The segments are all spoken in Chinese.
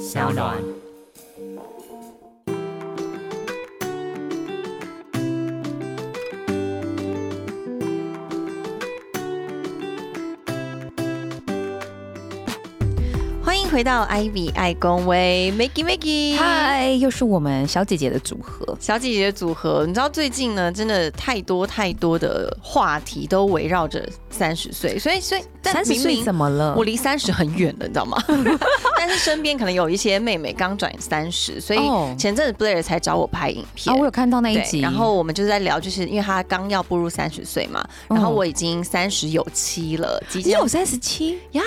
小暖。欢迎回到 Ivy 爱公威 Maggie Maggie，嗨，又是我们小姐姐的组合。小姐姐的组合。你知道最近呢，真的太多太多的话题都围绕着三十岁，所以所以但三十岁明明怎么了？我离三十很远了，你知道吗？但是身边可能有一些妹妹刚转三十，所以哦前阵子 Blair 才找我拍影片。啊，我有看到那一，集，然后我们就是在聊，就是因为他刚要步入三十岁嘛，然后嗯我已经三十有七了，即将你有三十七，呀，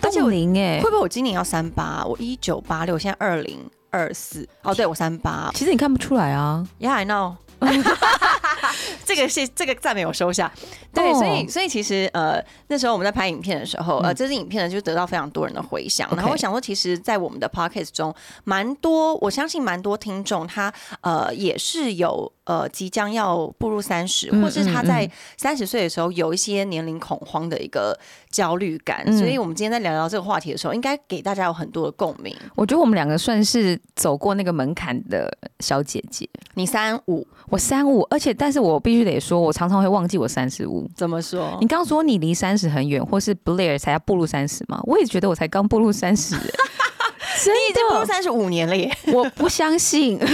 冻龄哎会。不会我今年要三八？我一九八六，现在二零二四。哦，对我三八。其实你看不出来啊，Yeah, I know。这个是这个赞美我收下。对，哦所以所以其实呃那时候我们在拍影片的时候，呃这支影片呢就得到非常多人的回响。然后我想说，其实，在我们的 podcast 中，蛮多我相信蛮多听众他呃也是有呃即将要步入三十，嗯或是他嗯在三十岁的时候有一些年龄恐慌的一个焦虑感。嗯所以我们今天在聊聊这个话题的时候，应该给大家有很多的共鸣。我觉得我们两个算是走过那个门槛的小姐姐。你三五我三五，而且但是我必须得说，我常常会忘记我三十五。怎么说你？刚刚说你离三十很远，或是 Blair 才要步入三十嘛？我也觉得我才刚步入三十、你已经步入，三十五年了耶！我不相信。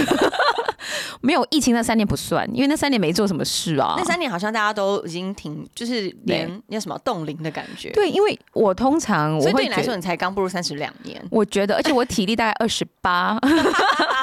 没有疫情那三年不算，因为那三年没做什么事啊。那三年好像大家都已经挺，就是连那什么冻龄的感觉。，对，因为我通常我所以对你来说，你才刚步入三十两年，我觉得，而且我体力大概二十八，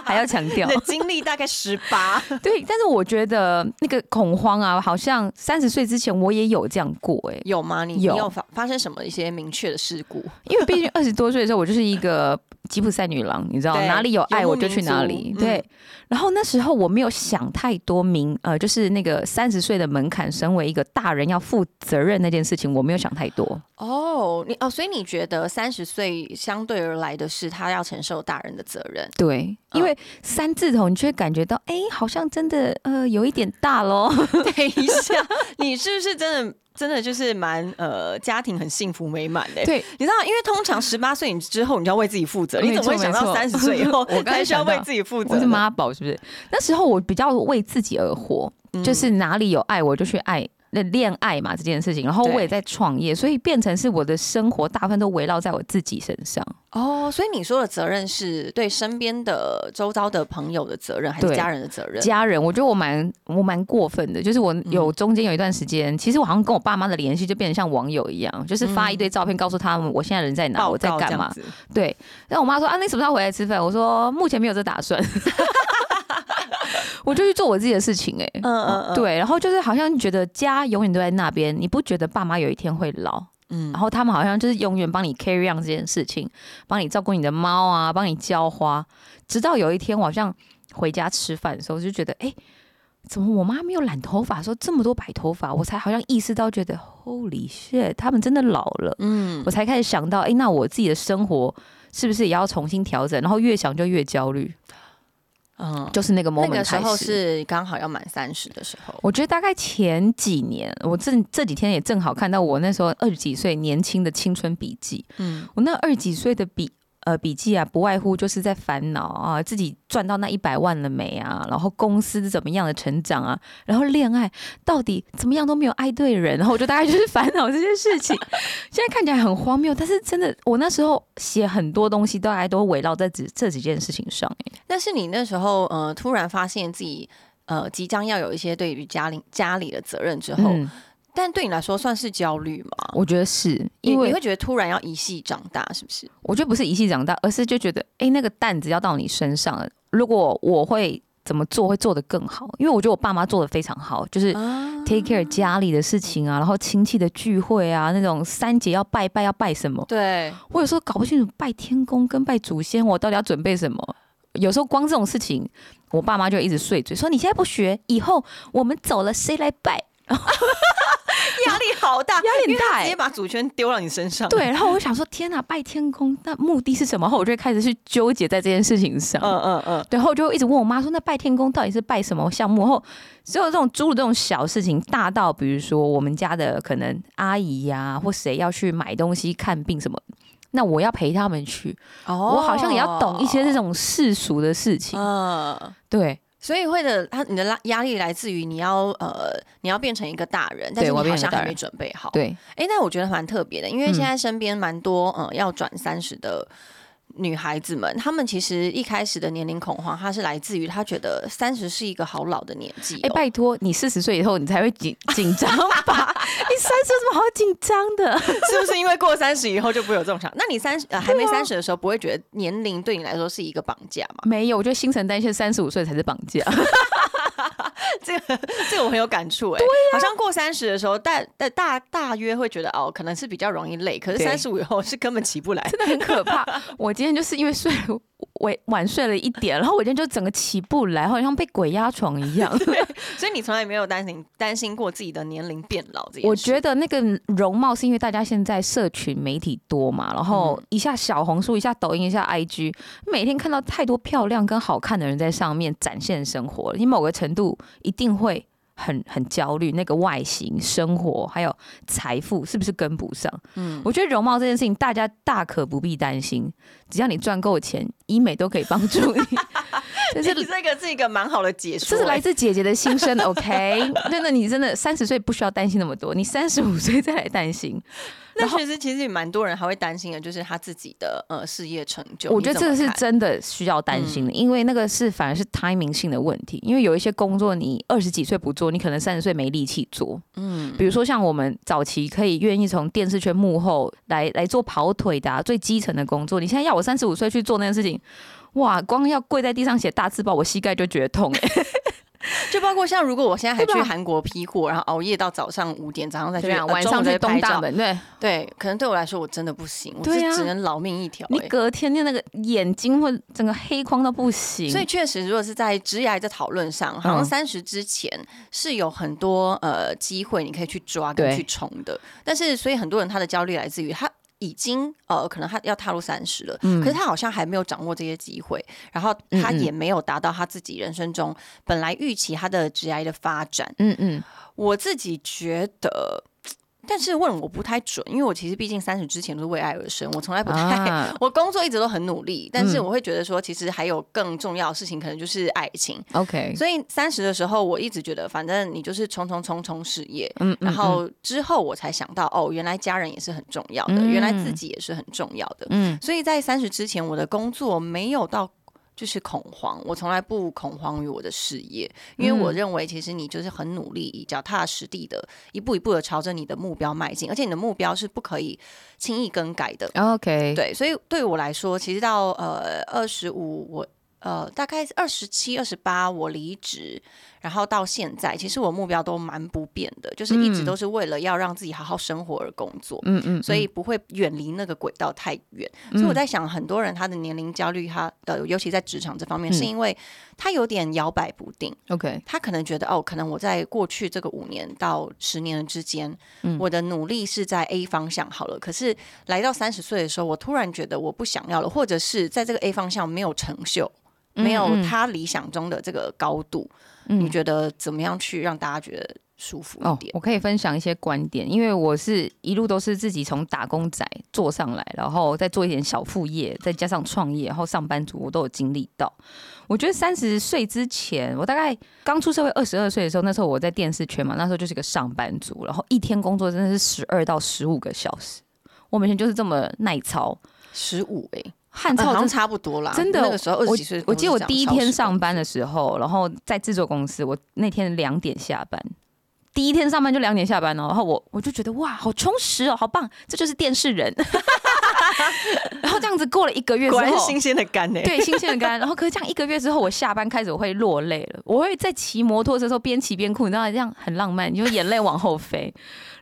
还要强调你。的经历大概十八。对，但是我觉得那个恐慌啊，好像三十岁之前我也有这样过哎、有吗？你你有有发发生什么一些明确的事故？因为毕竟二十多岁的时候，我就是一个吉普赛女郎，你知道哪里有爱我就去哪里对嗯，然后那时候我没有想太多明呃，就是那个三十岁的门槛，身为一个大人要负责任那件事情，我没有想太多。哦，你哦，所以你觉得三十岁相对而来的是他要承受大人的责任？对，嗯因为三字头，你就会感觉到，哎、好像真的呃有一点大喽。等一下，你是不是真的真的就是蛮呃家庭很幸福美满的？对，你知道，因为通常十八岁你之后你就要为自己负责，你怎么会想到三十岁以后 我刚才才需要为自己负责呢？我是妈宝，是不是？那时候我比较为自己而活，嗯就是哪里有爱我就去爱。那恋爱嘛这件事情，然后我也在创业，所以变成是我的生活大部分都围绕在我自己身上。哦，所以你说的责任是对身边的周遭的朋友的责任，还是家人的责任？家人，我觉得我蛮我蛮过分的，就是我有中间有一段时间，其实我好像跟我爸妈的联系就变得像网友一样，就是发一堆照片告诉他们我现在人在哪，报我在干嘛。对，然后我妈说啊，你什么时候回来吃饭？我说目前没有这打算，我就去做我自己的事情、哎，嗯嗯嗯，对，然后就是好像觉得家永远都在那边，你不觉得爸妈有一天会老？嗯然后他们好像就是永远帮你 carry on 这件事情，帮你照顾你的猫啊，帮你浇花，直到有一天我好像回家吃饭的时候，就觉得哎。诶怎么我妈没有染头发说这么多白头发？我才好像意识到，觉得 Holy shit，他们真的老了。嗯我才开始想到，哎、那我自己的生活是不是也要重新调整？然后越想就越焦虑，嗯，就是那个 moment 那个时候是刚好要满三十的时候。我觉得大概前几年，我这这几天也正好看到我那时候二十几岁年轻的青春笔记。嗯我那二十几岁的笔呃笔记啊，不外乎就是在烦恼啊，自己赚到那一百万了没啊，然后公司怎么样的成长啊，然后恋爱到底怎么样都没有爱对人，然后我就大概就是烦恼这些事情。现在看起来很荒谬，但是真的，我那时候写很多东西，大概都围绕在这这几件事情上、欸。但是你那时候呃突然发现自己呃即将要有一些对于家里家里的责任之后，嗯，但对你来说算是焦虑吗？我觉得是因为你你会觉得突然要一系长大，是不是？我觉得不是一系长大，而是就觉得，哎、那个担子要到你身上了。如果我会怎么做，会做得更好。因为我觉得我爸妈做的非常好，就是啊 take care 家里的事情啊，然后亲戚的聚会啊，那种三节要拜拜要拜什么，对，我有时候搞不清楚拜天公跟拜祖先，我到底要准备什么。有时候光这种事情，我爸妈就一直碎嘴，说你现在不学，以后我们走了谁来拜？压力好大，压力很大直接把主权丢到你身上。对，然后我就想说，天哪，拜天公，那目的是什么？然后我就会开始去纠结在这件事情上。嗯嗯嗯，对，然后我就一直问我妈说，那拜天公到底是拜什么项目？然后只有这种诸如这种小事情，大到比如说我们家的可能阿姨呀、或谁要去买东西、看病什么，那我要陪他们去，哦我好像也要懂一些这种世俗的事情。嗯。对，所以会的，他你的拉压力来自于你要呃，你要变成一个大人，但是好像还没准备好。，对，哎，那我觉得蛮特别的，因为嗯。现在身边蛮多呃要转三十的女孩子们，她们其实一开始的年龄恐慌，她是来自于她觉得三十是一个好老的年纪、哦。哎、拜托，你四十岁以后你才会紧紧张吧？你三十有什么好紧张的？是不是因为过三十以后就不会有这种想？那你三十呃还没三十的时候，不会觉得年龄对你来说是一个绑架吗？没有，我觉得新陈代谢三十五岁才是绑架。这个这个我很有感触哎、好像过三十的时候，大大大大约会觉得哦，可能是比较容易累，可是对三十五以后是根本起不来。真的很可怕。我今天就是因为睡了晚晚睡了一点，然后我今天就整个起不来，好像被鬼压床一样。所以你从来没有担心担心过自己的年龄变老这件事。我觉得那个容貌是因为大家现在社群媒体多嘛，然后一下小红书，一下抖音，一下 IG，每天看到太多漂亮跟好看的人在上面展现生活，你某个程度一定会。很很焦虑，那个外形、生活还有财富是不是跟不上？嗯，我觉得容貌这件事情，大家大可不必担心，只要你赚够钱，医美都可以帮助你。这是这这个是一个蛮好的解说、这是来哎自姐姐的心声，OK？真的，你真的三十岁不需要担心那么多，你三十五岁再来担心。那其实其实也蛮多人还会担心的，就是他自己的呃事业成就。我觉得这个是真的需要担心嗯的，因为那个是反而是 timing 性的问题。因为有一些工作你二十几岁不做，你可能三十岁没力气做。嗯，比如说像我们早期可以愿意从电视圈幕后来来做跑腿的、啊、最基层的工作，你现在要我三十五岁去做那件事情，哇，光要跪在地上写大字报，我膝盖就觉得痛、欸。就包括像如果我现在还去韩国批货，然后熬夜到早上五点，早上再去，晚上去东大门，对对，可能对我来说我真的不行，我是只能老命一条、你哎隔天的那个眼睛会整个黑框到不行。所以确实，如果是在职涯的讨论上，好像嗯三十之前是有很多呃机会你可以去抓跟去冲的，但是所以很多人他的焦虑来自于他。已经呃，可能他要踏入三十了，嗯。可是他好像还没有掌握这些机会，然后他也没有达到他自己人生中本来预期他的职业的发展。嗯嗯，我自己觉得，但是问我不太准，因为我其实毕竟三十之前都是为爱而生，我从来不太，啊。我工作一直都很努力，但是嗯。我会觉得说，其实还有更重要的事情，可能就是爱情。OK，所以三十的时候，我一直觉得，反正你就是冲冲冲冲事业，嗯嗯然后之后我才想到，哦，原来家人也是很重要的，嗯原来自己也是很重要的。嗯。所以在三十之前，我的工作没有到就是恐慌，我从来不恐慌于我的事业，因为我嗯认为其实你就是很努力，脚踏实地的，一步一步的朝着你的目标迈进，而且你的目标是不可以轻易更改的。OK，对，所以对我来说，其实到呃二十五，我呃大概二十七、二十八我离职，然后到现在，其实我目标都蛮不变的，就是一直嗯。都是为了要让自己好好生活而工作。嗯嗯，所以不会远离那个轨道太远，所以我在想，很多人他的年龄焦虑，他呃，尤其在职场这方面，嗯。是因为他有点摇摆不定，OK，他可能觉得哦，可能我在过去这个五年到十年之间，嗯。我的努力是在 A 方向好了，可是来到三十岁的时候，我突然觉得我不想要了，或者是在这个 A 方向没有成就，没有他理想中的这个高度，你觉得怎么样去让大家觉得舒服一哦点，？我可以分享一些观点，因为我是一路都是自己从打工仔做上来，然后再做一点小副业，再加上创业，然后上班族我都有经历到。我觉得三十岁之前，我大概刚出社会二十二岁的时候，那时候我在电视圈嘛，那时候就是个上班族，然后一天工作真的是十二到十五个小时，我每天就是这么耐操，十五哎，汗呃好像差不多啦。真的，那个时候二十我几岁，我记得我第一天上班的，的时候，然后在制作公司，我那天两点下班，第一天上班就两点下班哦，然后我我就觉得哇，好充实哦，好棒，这就是电视人。然后这样子过了一个月之后，果然新鲜的肝呢。对新鲜的肝，然后可是这样一个月之后，我下班开始我会落泪了，我会在骑摩托车的时候边骑边哭，你知道这样很浪漫，你就眼泪往后飞，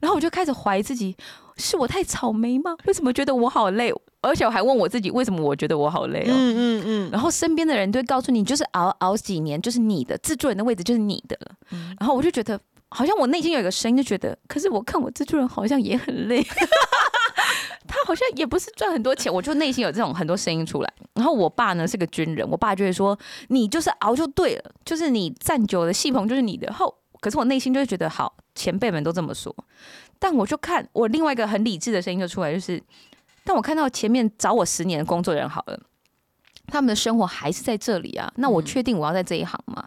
然后我就开始怀疑自己，是我太草莓吗？为什么觉得我好累？而且我还问我自己，为什么我觉得我好累哦？嗯嗯嗯，然后身边的人都会告诉你，就是熬熬几年就是你的，制作人的位置就是你的了。然后我就觉得，好像我内心有一个声音，就觉得，可是我看我制作人好像也很累，他好像也不是赚很多钱，我就内心有这种很多声音出来。然后我爸呢是个军人，我爸就会说，你就是熬就对了，就是你站久了戏棚就是你的。后，可是我内心就会觉得，好，前辈们都这么说，但我就看我另外一个很理智的声音就出来，就是。但我看到前面找我十年的工作人好了，他们的生活还是在这里啊。那我确定我要在这一行吗？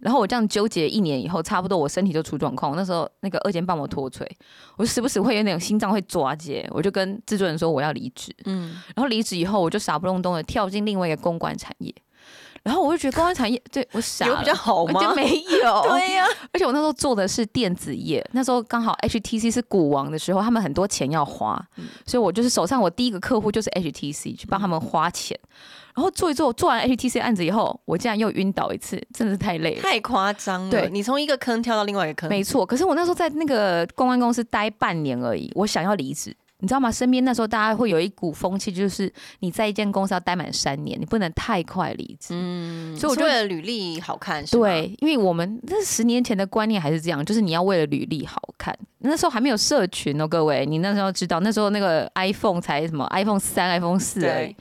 然后我这样纠结一年以后，差不多我身体就出状况。那时候那个二尖瓣膜脱垂，我时不时会有那种心脏会抓结，我就跟制作人说我要离职。嗯，然后离职以后，我就傻不隆咚的跳进另外一个公关产业。然后我就觉得公关产业对我傻有比较好吗？就没有。对呀，而且我那时候做的是电子业，那时候刚好 HTC 是股王的时候，他们很多钱要花，所以我就是手上我第一个客户就是 HTC，去帮他们花钱。然后做一做，做完 HTC 案子以后，我竟然又晕倒一次，真的是太累了，太夸张了。对，你从一个坑跳到另外一个坑，没错。可是我那时候在那个公关公司待半年而已，我想要离职。你知道吗？身边那时候大家会有一股风气，就是你在一间公司要待满三年，你不能太快离职。嗯，所以我觉得履历好看。对，因为我们那十年前的观念还是这样，就是你要为了履历好看。那时候还没有社群哦，各位，你那时候知道，那时候那个 iPhone 才什么 iPhone 三、iPhone 四而已。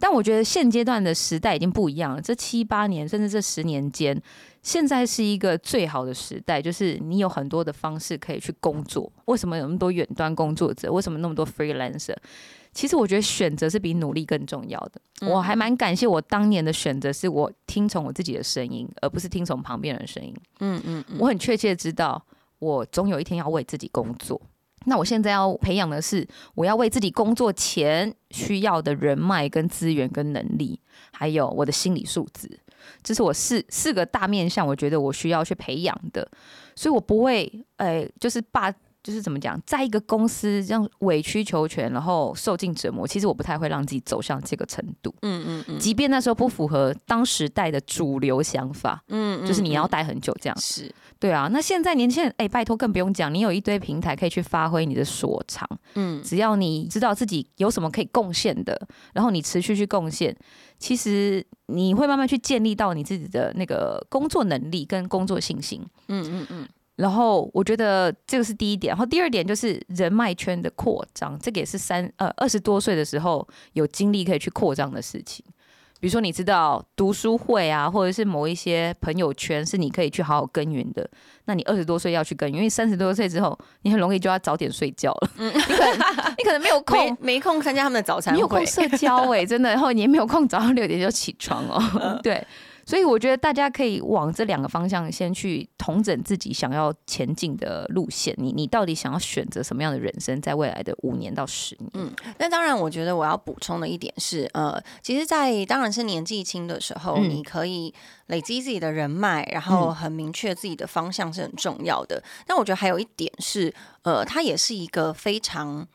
但我觉得现阶段的时代已经不一样了，这七八年甚至这十年间。现在是一个最好的时代，就是你有很多的方式可以去工作。为什么有那么多远端工作者？为什么那么多 freelancer？其实我觉得选择是比努力更重要的。我还蛮感谢我当年的选择，是我听从我自己的声音，而不是听从旁边人的声音。嗯嗯嗯，我很确切知道，我总有一天要为自己工作。那我现在要培养的是，我要为自己工作前需要的人脉、跟资源、跟能力，还有我的心理素质。这是我四四个大面向，我觉得我需要去培养的，所以我不会，诶，就是把，就是怎么讲，在一个公司这样委曲求全，然后受尽折磨，其实我不太会让自己走向这个程度。嗯嗯嗯，即便那时候不符合当时代的主流想法，嗯，就是你要待很久这样。是。对啊，那现在年轻人，哎，拜托更不用讲，你有一堆平台可以去发挥你的所长，嗯，只要你知道自己有什么可以贡献的，然后你持续去贡献，其实你会慢慢去建立到你自己的那个工作能力跟工作信心，嗯嗯嗯。然后我觉得这个是第一点，然后第二点就是人脉圈的扩张，这个也是三呃二十多岁的时候有精力可以去扩张的事情。比如说，你知道读书会啊，或者是某一些朋友圈是你可以去好好耕耘的。那你二十多岁要去耕耘，因为三十多岁之后，你很容易就要早点睡觉了。嗯，你可能 你可能没有空，没空参加他们的早餐，没有空社交哎，真的。然后你也没有空早上六点就起床哦。对。所以我觉得大家可以往这两个方向先去统整自己想要前进的路线。你你到底想要选择什么样的人生，在未来的五年到十年？嗯，那当然，我觉得我要补充的一点是，呃，其实，在当然是年纪轻的时候，你可以累积自己的人脉，然后很明确自己的方向是很重要的。但我觉得还有一点是，呃，它也是一个非常。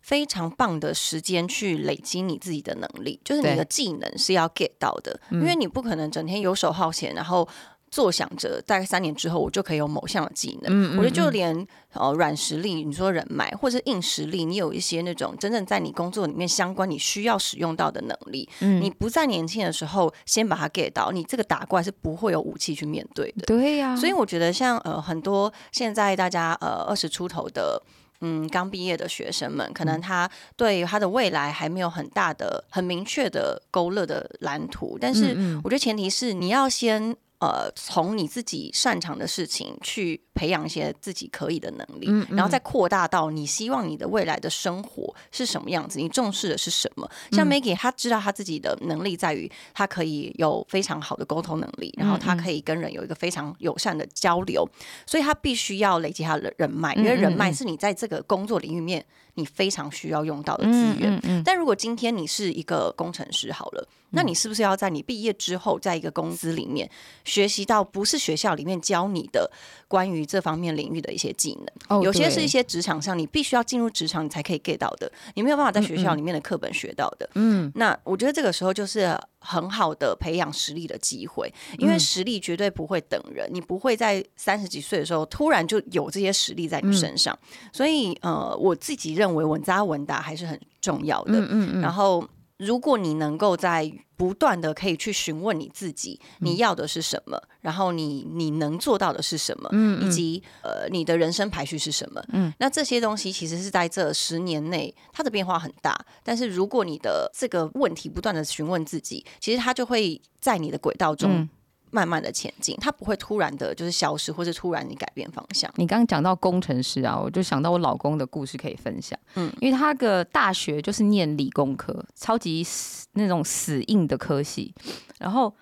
非常棒的时间去累积你自己的能力，就是你的技能是要 get 到的，因为你不可能整天游手好闲，然后坐想着大概三年之后我就可以有某项的技能。我觉得就连呃软实力，你说人脉或者是硬实力，你有一些那种真正在你工作里面相关你需要使用到的能力，你不在年轻的时候先把它 get 到，你这个打怪是不会有武器去面对的。对呀，所以我觉得像呃很多现在大家呃二十出头的。嗯，刚毕业的学生们，可能他对他的未来还没有很大的、很明确的勾勒的蓝图，但是我觉得前提是你要先。呃，从你自己擅长的事情去培养一些自己可以的能力，然后再扩大到你希望你的未来的生活是什么样子，你重视的是什么？像 Maggie，他知道他自己的能力在于他可以有非常好的沟通能力，然后他可以跟人有一个非常友善的交流，所以他必须要累积他的人脉，因为人脉是你在这个工作领域面你非常需要用到的资源。但如果今天你是一个工程师，好了。那你是不是要在你毕业之后，在一个公司里面学习到不是学校里面教你的关于这方面领域的一些技能？有些是一些职场上你必须要进入职场你才可以 get 到的，你没有办法在学校里面的课本学到的。嗯，那我觉得这个时候就是很好的培养实力的机会，因为实力绝对不会等人，你不会在三十几岁的时候突然就有这些实力在你身上。所以呃，我自己认为稳扎稳打还是很重要的。嗯嗯嗯，然后。如果你能够在不断的可以去询问你自己，你要的是什么，然后你你能做到的是什么，嗯，以及呃你的人生排序是什么，嗯，那这些东西其实是在这十年内它的变化很大，但是如果你的这个问题不断的询问自己，其实它就会在你的轨道中慢慢的前进，它不会突然的就是消失，或是突然你改变方向。你刚刚讲到工程师啊，我就想到我老公的故事可以分享。嗯，因为他个大学就是念理工科，超级死那种死硬的科系，然后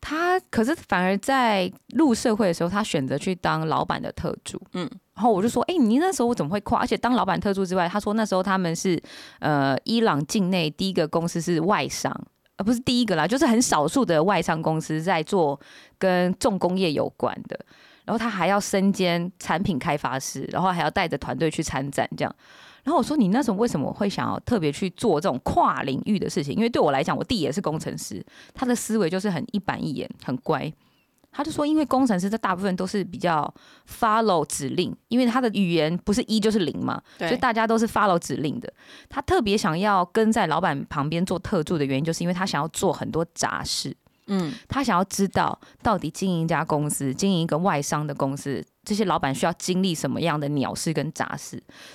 他可是反而在入社会的时候，他选择去当老板的特助。嗯，然后我就说，哎，你那时候我怎么会跨？而且当老板特助之外，他说那时候他们是呃伊朗境内第一个公司是外商。不是第一个啦，就是很少数的外商公司在做跟重工业有关的，然后他还要身兼产品开发师，然后还要带着团队去参展这样。然后我说你那时候为什么会想要特别去做这种跨领域的事情？因为对我来讲，我弟也是工程师，他的思维就是很一板一眼，很乖。他就说，因为工程师这大部分都是比较 follow 指令，因为他的语言不是一就是零嘛，所以大家都是 follow 指令的。他特别想要跟在老板旁边做特助的原因，就是因为他想要做很多杂事。嗯，他想要知道到底经营一家公司，经营一个外商的公司，这些老板需要经历什么样的鸟事跟杂事，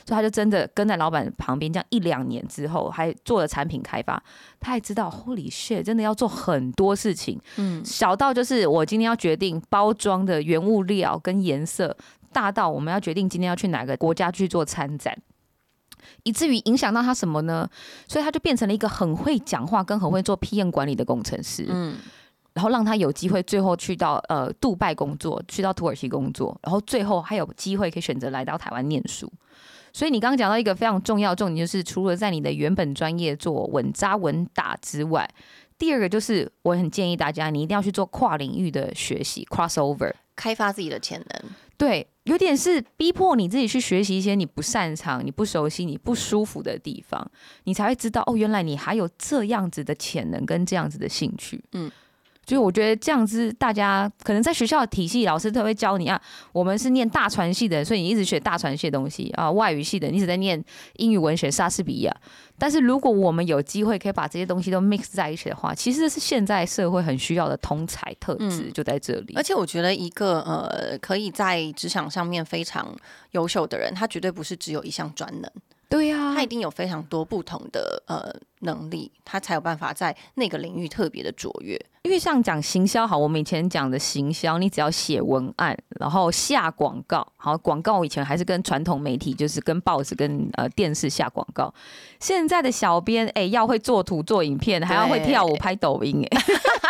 所以他就真的跟在老板旁边，这样一两年之后，还做了产品开发。他还知道，Holy shit，真的要做很多事情。嗯，小到就是我今天要决定包装的原物料跟颜色，大到我们要决定今天要去哪个国家去做参展，以至于影响到他什么呢？所以他就变成了一个很会讲话跟很会做 PM 管理的工程师。嗯。然后让他有机会最后去到呃杜拜工作，去到土耳其工作，然后最后还有机会可以选择来到台湾念书。所以你刚刚讲到一个非常重要重点，就是除了在你的原本专业做稳扎稳打之外，第二个就是我很建议大家，你一定要去做跨领域的学习，crossover，开发自己的潜能。对，有点是逼迫你自己去学习一些你不擅长、你不熟悉、你不舒服的地方，你才会知道哦，原来你还有这样子的潜能跟这样子的兴趣。嗯。所以我觉得这样子，大家可能在学校的体系，老师都会教你啊。我们是念大传系的，所以你一直学大传系的东西啊。外语系的，你一直在念英语文学、莎士比亚。但是如果我们有机会可以把这些东西都 mix 在一起的话，其实是现在社会很需要的通才特质，就在这里。而且我觉得一个呃，可以在职场上面非常优秀的人，他绝对不是只有一项专能。对呀，他一定有非常多不同的呃能力，他才有办法在那个领域特别的卓越。因为像讲行销好，我们以前讲的行销，你只要写文案，然后下广告，好广告以前还是跟传统媒体，就是跟报纸、跟呃电视下广告。现在的小编，哎，要会做图、做影片，还要会跳舞、拍抖音，哎，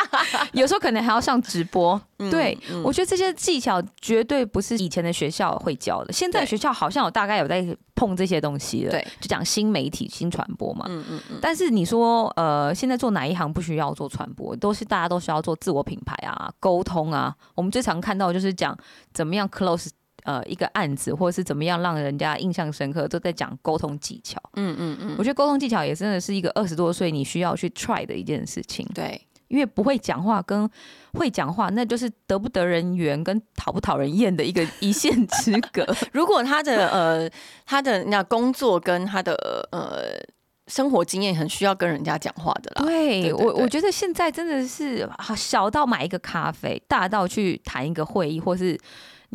有时候可能还要上直播。对，我觉得这些技巧绝对不是以前的学校会教的。现在学校好像有大概有在碰这些东西了，对，就讲新媒体、新传播嘛。嗯嗯嗯。但是你说，呃，现在做哪一行不需要做传播？都是大家都需要做自我品牌啊、沟通啊。我们最常看到就是讲怎么样 close 呃一个案子，或者是怎么样让人家印象深刻，都在讲沟通技巧。嗯嗯嗯。我觉得沟通技巧也真的是一个二十多岁你需要去 try 的一件事情。对。因为不会讲话跟会讲话，那就是得不得人缘跟讨不讨人厌的一个一线之隔。如果他的呃他的那工作跟他的呃生活经验很需要跟人家讲话的啦。对我我觉得现在真的是小到买一个咖啡，大到去谈一个会议，或是。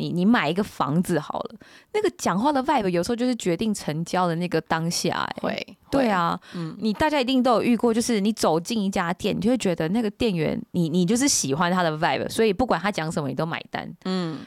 你你买一个房子好了，那个讲话的 vibe 有时候就是决定成交的那个当下。会，对啊，嗯，你大家一定都有遇过，就是你走进一家店，你就会觉得那个店员，你你就是喜欢他的 vibe，所以不管他讲什么，你都买单。嗯，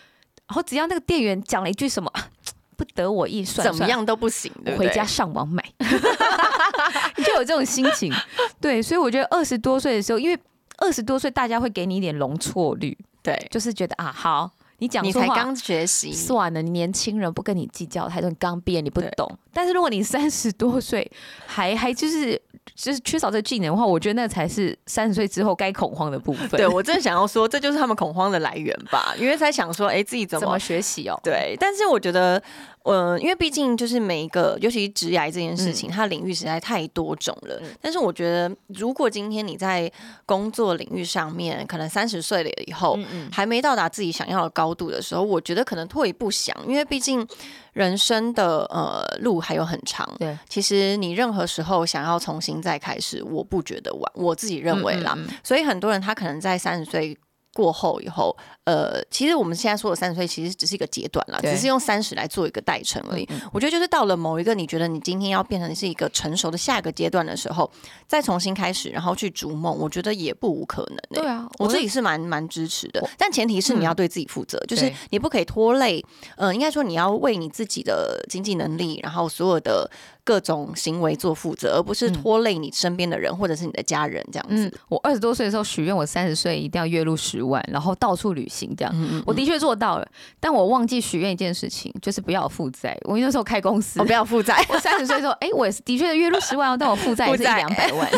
然后只要那个店员讲了一句什么 不得我意，算怎么样都不行，回家上网买，你就有这种心情。对，所以我觉得二十多岁的时候，因为二十多岁大家会给你一点容错率，对，就是觉得啊好。你讲你才刚学习，算了，你年轻人不跟你计较太多，你刚毕业你不懂。但是如果你三十多岁，还 还就是就是缺少这技能的话，我觉得那才是三十岁之后该恐慌的部分。对我真的想要说，这就是他们恐慌的来源吧，因为在想说，哎，自己怎么怎么学习哦？对，但是我觉得。嗯，因为毕竟就是每一个，尤其是职癌这件事情，它领域实在太多种了。但是我觉得，如果今天你在工作领域上面，可能三十岁了以后，还没到达自己想要的高度的时候，我觉得可能退一步想，因为毕竟人生的呃路还有很长。对，其实你任何时候想要重新再开始，我不觉得晚，我自己认为啦。所以很多人他可能在三十岁。过后以后，呃，其实我们现在说的三十岁，其实只是一个阶段啦，只是用三十来做一个代称而已。我觉得就是到了某一个你觉得你今天要变成是一个成熟的下一个阶段的时候，再重新开始，然后去逐梦，我觉得也不无可能、欸。对啊，我自己是蛮蛮支持的，但前提是你要对自己负责，就是你不可以拖累，呃，应该说你要为你自己的经济能力，然后所有的各种行为做负责，而不是拖累你身边的人或者是你的家人这样子。嗯，我二十多岁的时候许愿，我三十岁一定要月入十万，然后到处旅行这样。我的确做到了，但我忘记许愿一件事情，就是不要负债。我那时候开公司，我不要负债，我三十岁的时候，哎、我也是的确月入十万哦，但我负债也是一两百万。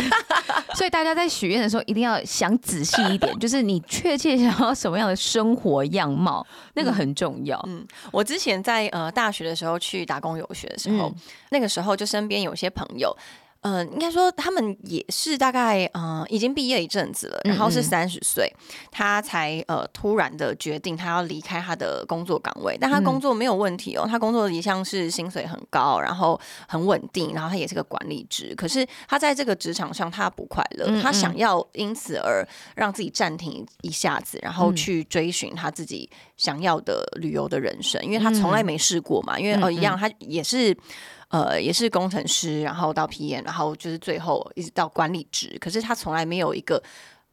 所以大家在许愿的时候一定要想仔细一点，就是你确切想要什么样的生活样貌，那个很重要。嗯我之前在呃大学的时候去打工游学的时候，嗯那个时候就身边有些朋友。呃，应该说他们也是大概呃已经毕业一阵子了，然后是嗯。嗯三十岁，他才呃突然的决定他要离开他的工作岗位，但他嗯。工作没有问题哦，他工作一向是薪水很高，然后很稳定，然后他也是个管理职，可是他在这个职场上他不快乐，嗯他想要因此而让自己暂停一下子，然后嗯。去追寻他自己想要的旅游的人生，因为他从来没试过嘛，因为嗯呃一样他也是。呃，也是工程师，然后到 PM，然后就是最后一直到管理职，可是他从来没有一个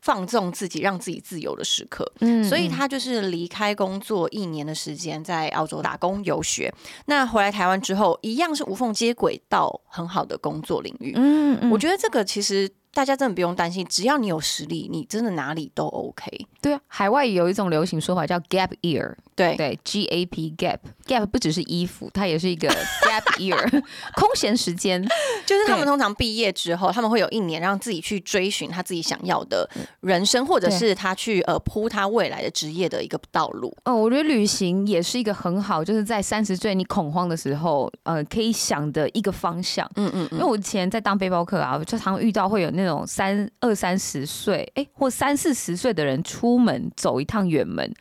放纵自己、让自己自由的时刻。嗯所以他就是离开工作一年的时间，在澳洲打工游学。那回来台湾之后，一样是无缝接轨到很好的工作领域。嗯嗯我觉得这个其实大家真的不用担心，只要你有实力，你真的哪里都 OK。对啊，海外有一种流行说法叫 gap year，对对，G A P gap gap 不只是衣服，它也是一个 gap year，空闲时间。就是他们通常毕业之后，他们会有一年让自己去追寻他自己想要的人生，或者是他去呃铺他未来的职业的一个道路。哦，我觉得旅行也是一个很好，就是在三十岁你恐慌的时候，呃，可以想的一个方向。嗯嗯因为我以前在当背包客啊，我就常遇到会有那种三二三十岁，哎，或三四十岁的人出门走一趟远门，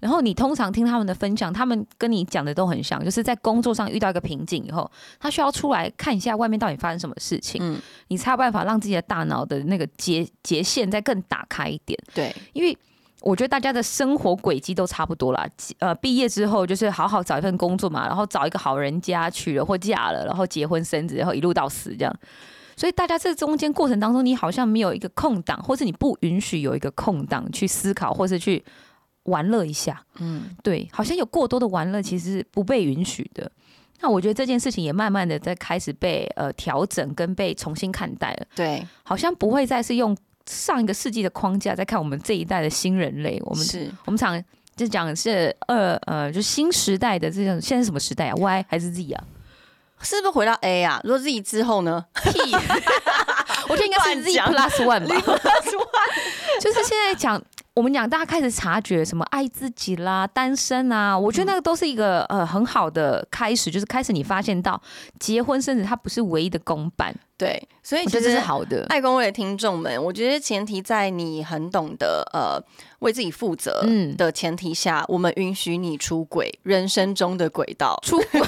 然后你通常听他们的分享，他们跟你讲的都很像，就是在工作上遇到一个瓶颈以后，他需要出来看一下外面到底发生什么事情，嗯，你才有办法让自己的大脑的那个结结线再更打开一点。对，因为我觉得大家的生活轨迹都差不多啦。呃，毕业之后就是好好找一份工作嘛，然后找一个好人家娶了或嫁了，然后结婚生子，然后一路到死这样。所以大家这中间过程当中，你好像没有一个空档，或是你不允许有一个空档去思考，或是去玩乐一下。嗯，对，好像有过多的玩乐其实是不被允许的。那我觉得这件事情也慢慢的在开始被呃调整跟被重新看待了。对，好像不会再是用上一个世纪的框架在看我们这一代的新人类。我们是我们常就讲是二呃，就新时代的这种，现在是什么时代啊？Y 还是 Z 啊？是不是回到 A 啊？如果 Z 之后呢？屁！我觉得应该是 Z plus one 吧。就是现在讲，我们讲大家开始察觉什么爱自己啦、单身啊，我觉得那个都是一个呃很好的开始，就是开始你发现到结婚生子它不是唯一的公办，对，所以我觉得这其实是好的。爱公会的听众们，我觉得前提在你很懂得呃为自己负责嗯的前提下，我们允许你出轨人生中的轨道。出轨，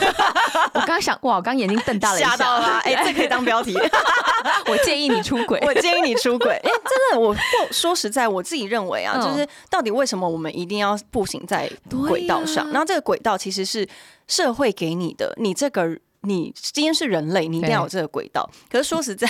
我刚刚想，哇，我刚刚眼睛瞪大了一下，吓到了吗？哎、这可以当标题。我建议你出轨。我建议你出轨。哎、真的，我不说实在，我自己认为啊，嗯就是到底为什么我们一定要步行在轨道上？然后这个轨道其实是社会给你的，你这个你今天是人类，你一定要有这个轨道。可是说实在。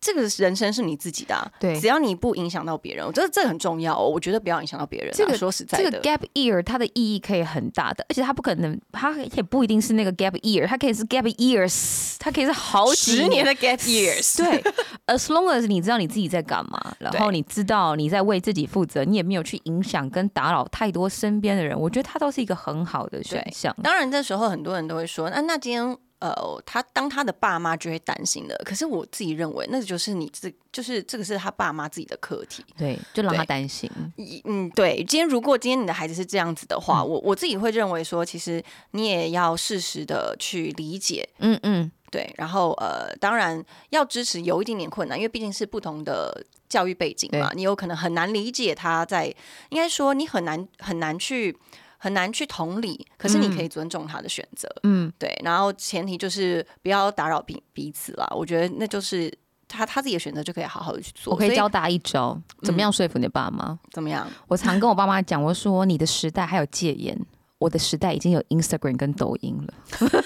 这个人生是你自己的、啊，对只要你不影响到别人，我觉得这个很重要哦。我觉得不要影响到别人、啊。这个说实在的，这个 gap year 它的意义可以很大的，而且它不可能，它也不一定是那个 gap year，它可以是 gap years，它可以是好几十年的 gap years，对，as long as 你知道你自己在干嘛，然后你知道你在为自己负责，你也没有去影响跟打扰太多身边的人，我觉得它都是一个很好的选项。当然，这时候很多人都会说，那那今天呃，他当他的爸妈就会担心的。可是我自己认为，那就是你自，就是这个是他爸妈自己的课题。对，就让他担心。一嗯，对。今天如果今天你的孩子是这样子的话，我我自己会认为说，其实你也要适时的去理解。嗯嗯，对，然后呃，当然要支持有一点点困难，因为毕竟是不同的教育背景嘛，你有可能很难理解他在，应该说你很难很难去很难去同理，可是你可以尊重他的选择，嗯，对，然后前提就是不要打扰彼彼此啦，我觉得那就是他他自己的选择就可以好好的去做。我可以教大家一招，怎么嗯样说服你的爸妈？怎么样？我常跟我爸妈讲，我说你的时代还有戒烟，我的时代已经有 Instagram 跟抖音了。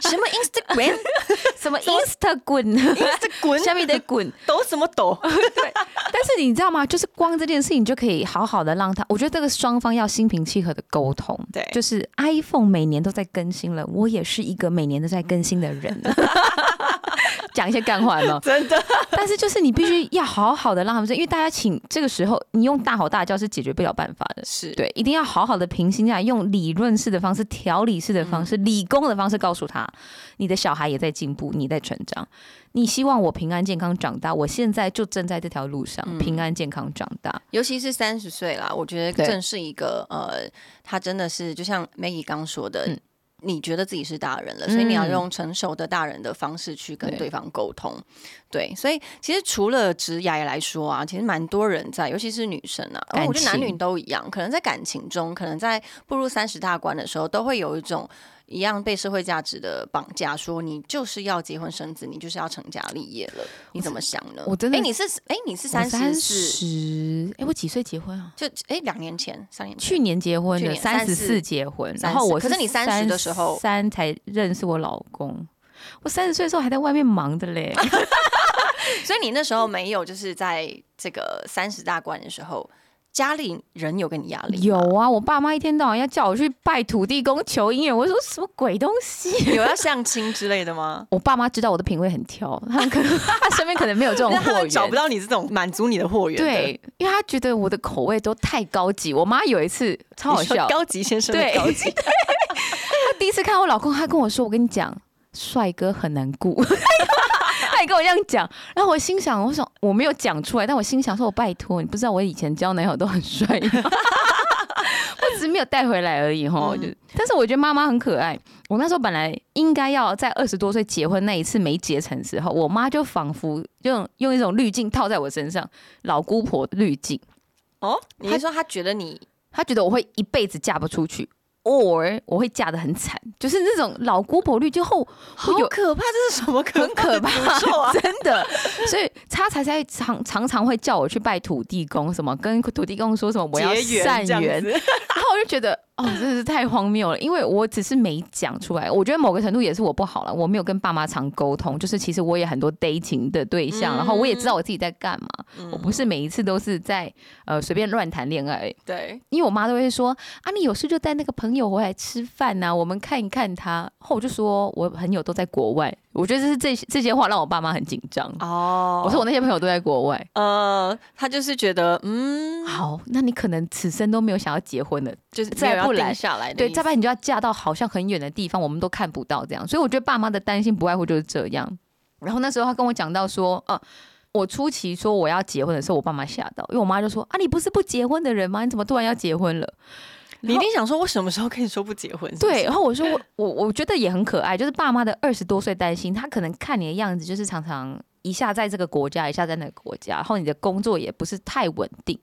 什么 Instagram 什么 Instagram？滚 下面得滚。抖什么抖？但是你知道吗？就是光这件事情就可以好好的让他，我觉得这个双方要心平气和的沟通。对就是 iPhone 每年都在更新了，我也是一个每年都在更新的人。讲一些干话呢，真的但是就是你必须要好好的让他们知道，因为大家请这个时候你用大吼大叫是解决不了办法的。是对，一定要好好的平心下来，用理论式的方式、条理式的方式、理工的方式告诉他，你的小孩也在进步，你在成长。你希望我平安健康长大，我现在就正在这条路上、平安健康长大。尤其是三十岁啦，我觉得正是一个呃，他真的是就像 Maggie 刚说的。嗯你觉得自己是大人了，所以你要嗯。用成熟的大人的方式去跟对。对方沟通。对，所以其实除了职涯来说啊，其实蛮多人在，尤其是女生啊，感我觉得男女都一样，可能在感情中，可能在步入三十大关的时候，都会有一种一样被社会价值的绑架，说你就是要结婚生子，你就是要成家立业了。你怎么想呢？我真的哎，你是哎，你是三三十哎，我几岁结婚啊？就哎两年前、三年前，去年结婚的，三十34四结婚，然后我可是你三十的时候三才认识我老公。我三十岁的时候还在外面忙的嘞，所以你那时候没有就是在这个三十大关的时候，家里人有给你压力？有啊，我爸妈一天到晚要叫我去拜土地公求姻缘，我说什么鬼东西？有要相亲之类的吗？我爸妈知道我的品味很挑，他们可能他身边可能没有这种 货源，找不到你这种满足你的货源的，对，因为他觉得我的口味都太高级。我妈有一次超好笑，高级先生的对高级，他第一次看我老公，他跟我说：“我跟你讲，帅哥很难顾。”她也跟我这样讲，然后我心想，我想我没有讲出来，但我心想说：“我拜托，你不知道我以前交男友都很帅？我只是没有带回来而已哈。嗯就但是我觉得妈妈很可爱。我那时候本来应该要在二十多岁结婚那一次没结成时候，我妈就仿佛用用一种滤镜套在我身上，老姑婆滤镜。哦，你是说她觉得你她觉得我会一辈子嫁不出去，or 我会嫁的很惨，就是那种老姑婆绿就后好可怕，这是什么可很可怕？真的。所以他才才常常常会叫我去拜土地公，什么跟土地公说什么我要善缘，然后我就觉得哦，真的是太荒谬了，因为我只是没讲出来。我觉得某个程度也是我不好了，我没有跟爸妈常沟通，就是其实我也很多 dating 的对象，然后我也知道我自己在干嘛，我不是每一次都是在呃随便乱谈恋爱。对，因为我妈都会说啊，你有事就带那个朋友回来吃饭呐、我们看一看他。后我就说我朋友都在国外，我觉得这是这这些话让我爸妈很紧张。哦我说我那些朋友都在国外，呃，他就是觉得嗯，好，那你可能此生都没有想要结婚的，就是再不然下来对，再不然你就要嫁到好像很远的地方，我们都看不到这样。所以我觉得爸妈的担心不外乎就是这样。然后那时候他跟我讲到说，呃，我初期说我要结婚的时候，我爸妈吓到，因为我妈就说啊，你不是不结婚的人吗？你怎么突然要结婚了？你一定想说，我什么时候跟你说不结婚？是不是对，然后我说我我我觉得也很可爱，就是爸妈的二十多岁担心，他可能看你的样子，就是常常一下在这个国家，一下在那个国家，然后你的工作也不是太稳定，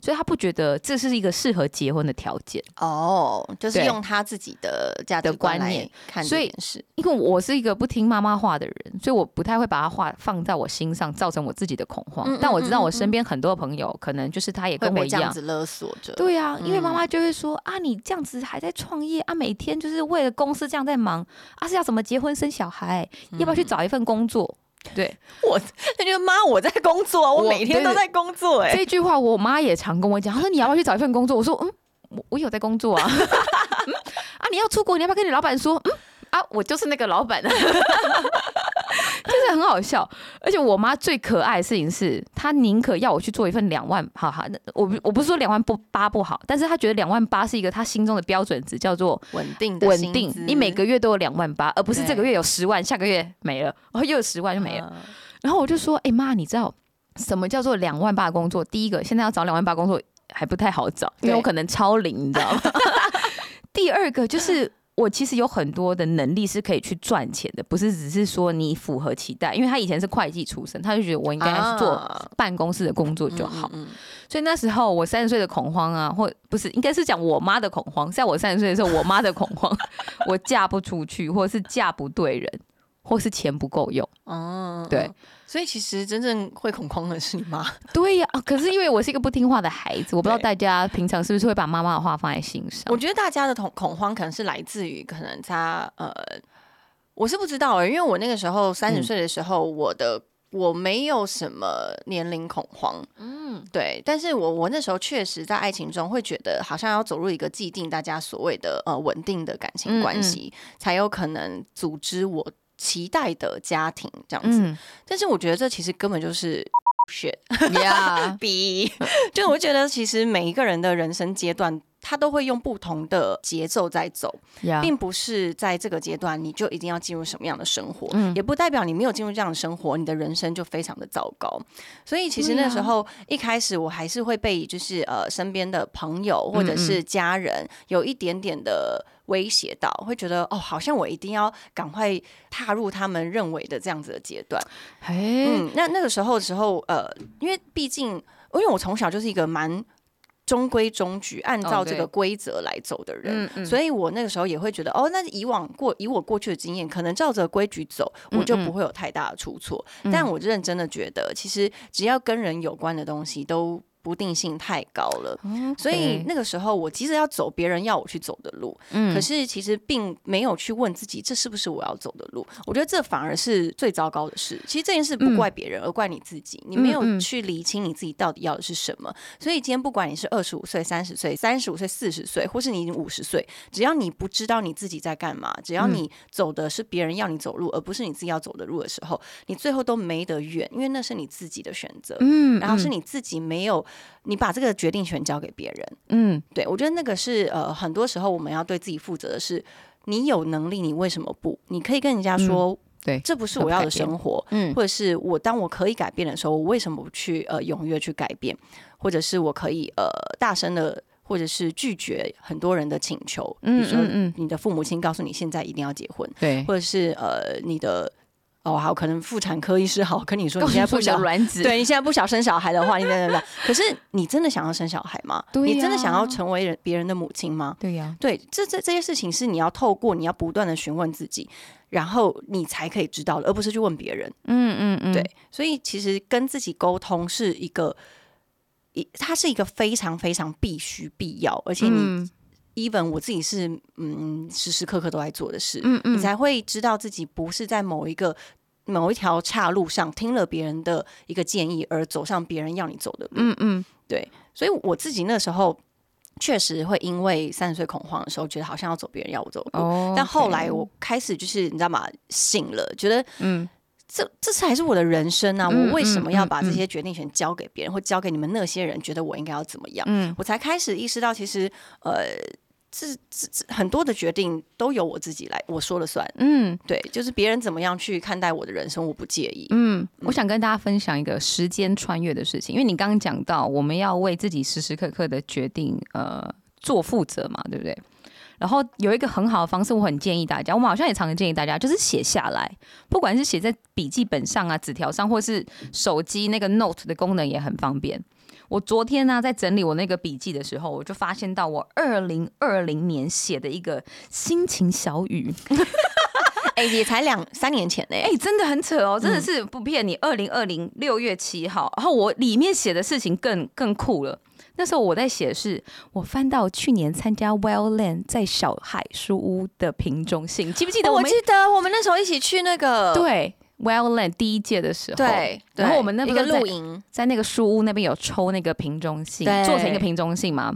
所以他不觉得这是一个适合结婚的条件。哦，就是用他自己的价值的观念看所以是。因为我是一个不听妈妈话的人，所以我不太会把他话放在我心上，造成我自己的恐慌。嗯嗯但我知道我身边很多朋友，可能就是他也跟我一样。被这样子勒索着，对啊，因为妈嗯妈就会说、啊，你这样子还在创业啊，每天就是为了公司这样在忙啊，是要怎么结婚生小孩？要不要去找一份工作？对，我 那就是妈，我在工作啊，我我每天都在工作，哎，这句话我妈也常跟我讲，她说你要不要去找一份工作？我说嗯，我我有在工作啊。嗯啊，你要出国，你要不要跟你老板说？嗯啊，我就是那个老板啊，就是很好笑。而且我妈最可爱的事情是，她宁可要我去做一份两万，哈哈，那我我不是说两万不八不好，但是她觉得两万八是一个她心中的标准值，叫做稳定的稳定。你每个月都有两万八，而不是这个月有十万，下个月没了，然后又有十万就没了。嗯然后我就说：“哎、妈，你知道什么叫做两万八工作？第一个，现在要找两万八工作还不太好找，因为我可能超龄，你知道吗？第二个就是。”我其实有很多的能力是可以去赚钱的，不是只是说你符合期待。因为他以前是会计出身，他就觉得我应该是做啊办公室的工作就好。嗯嗯嗯所以那时候我三十岁的恐慌啊，或不是应该是讲我妈的恐慌，在我三十岁的时候，我妈的恐慌，我嫁不出去，或者是嫁不对人，或是钱不够用。哦，对，所以其实真正会恐慌的是你妈。对呀、啊可是因为我是一个不听话的孩子，我不知道大家平常是不是会把妈妈的话放在心上。我觉得大家的恐恐慌可能是来自于可能他呃，我是不知道欸因为我那个时候三十嗯岁的时候，我的我没有什么年龄恐慌，嗯，对，但是我我那时候确实在爱情中会觉得好像要走入一个既定大家所谓的呃稳定的感情关系，才有可能组织我期待的家庭这样子。嗯但是我觉得这其实根本就是。呀，逼，就我觉得其实每一个人的人生阶段，他都会用不同的节奏在走，呀，并不是在这个阶段你就一定要进入什么样的生活，嗯也不代表你没有进入这样的生活，你的人生就非常的糟糕。所以其实那时候一开始我还是会被就是呃身边的朋友或者嗯是家人有一点点的。威胁到，会觉得哦，好像我一定要赶快踏入他们认为的这样子的阶段。哎，嗯，那那个时候的时候，呃，因为毕竟，因为我从小就是一个蛮中规中矩，按照这个规则来走的人，所以我那个时候也会觉得，哦，那以往过以我过去的经验，可能照着规矩走，我就不会有太大的出错。嗯但我认真的觉得，其实只要跟人有关的东西都。不定性太高了，所以那个时候我急着要走别人要我去走的路，嗯可是其实并没有去问自己这是不是我要走的路。我觉得这反而是最糟糕的事。其实这件事不怪别人，而怪你自己，你没有去理清你自己到底要的是什么。所以今天不管你是二十五岁、三十岁、三十五岁、四十岁，或是你已经五十岁，只要你不知道你自己在干嘛，只要你走的是别人要你走路，而不是你自己要走的路的时候，你最后都没得远，因为那是你自己的选择。嗯然后是你自己没有，你把这个决定权交给别人，嗯对，我觉得那个是呃，很多时候我们要对自己负责的是，你有能力，你为什么不？你可以跟人家说，对这不是我要的生活，嗯或者是我当我可以改变的时候，我为什么不去呃踊跃去改变？或者是我可以呃大声的，或者是拒绝很多人的请求，比嗯如说嗯嗯你的父母亲告诉你现在一定要结婚，对，或者是呃你的哦好，可能妇产科医师好跟你说你现在不想卵子，对你现在不想生小孩的话，你等等等。可是你真的想要生小孩吗？对你真的想要成为人别人的母亲吗？对呀，对，这这这些事情是你要透过你要不断的询问自己，然后你才可以知道的，而不是去问别人。嗯嗯嗯，对，所以其实跟自己沟通是一个，一它是一个非常非常必须必要，而且你嗯 even 我自己是嗯时时刻刻都在做的事，嗯嗯，你才会知道自己不是在某一个某一条岔路上听了别人的一个建议而走上别人要你走的路。嗯嗯对，所以我自己那时候确实会因为三十岁恐慌的时候，觉得好像要走别人要我走的路。哦，但后来我开始就是你知道吗，醒了，觉得嗯这这才是我的人生啊！嗯我为什么要把这些决定权交给别人，或交给你们那些人，觉得我应该要怎么样？嗯我才开始意识到，其实呃，这这这很多的决定都由我自己来，我说了算。嗯对，就是别人怎么样去看待我的人生，我不介意。嗯，我想跟大家分享一个时间穿越的事情，因为你刚刚讲到我们要为自己时时刻刻的决定呃做负责嘛，对不对？然后有一个很好的方式，我很建议大家，我们好像也常常建议大家，就是写下来，不管是写在笔记本上啊、纸条上，或是手机那个 Note 的功能也很方便。我昨天呢、在整理我那个笔记的时候，我就发现到我二零二零年写的一个心情小语 哎、也才两三年前呢、哎、真的很扯哦，真的是不骗你。二零二零六月七号，然后我里面写的事情更更酷了。那时候我在写的是，我翻到去年参加 Wellland 在小海书屋的瓶中信，记不记得我、记得我们那时候一起去那个对 Wildland 第一届的时候，对，然后我们那边一个露营，在那个书屋那边有抽那个瓶中信，做成一个瓶中信嘛。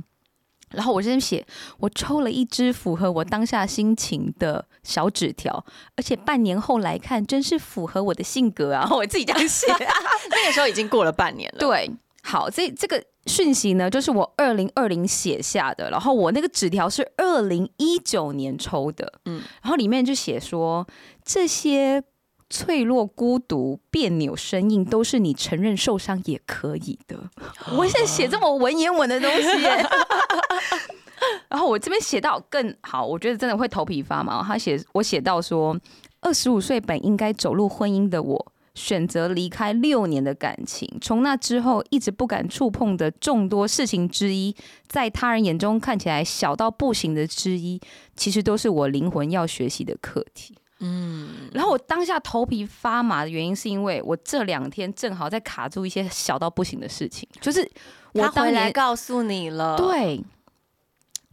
然后我这边写，我抽了一支符合我当下心情的小纸条，而且半年后来看，真是符合我的性格啊！我自己这样写。那个时候已经过了半年了。对，好，这这个讯息呢，就是我二零二零写下的，然后我那个纸条是二零一九年抽的，嗯嗯，然后里面就写说这些。脆弱、孤独、别扭、生硬，都是你承认受伤也可以的。我现在写这么文言文的东西耶，然后我这边写到更好，我觉得真的会头皮发麻。他写我写到说，二十五岁本应该走入婚姻的我，选择离开六年的感情，从那之后一直不敢触碰的众多事情之一，在他人眼中看起来小到不行的之一，其实都是我灵魂要学习的课题。嗯，然后我当下头皮发麻的原因，是因为我这两天正好在卡住一些小到不行的事情，就是我他回来告诉你了，，对。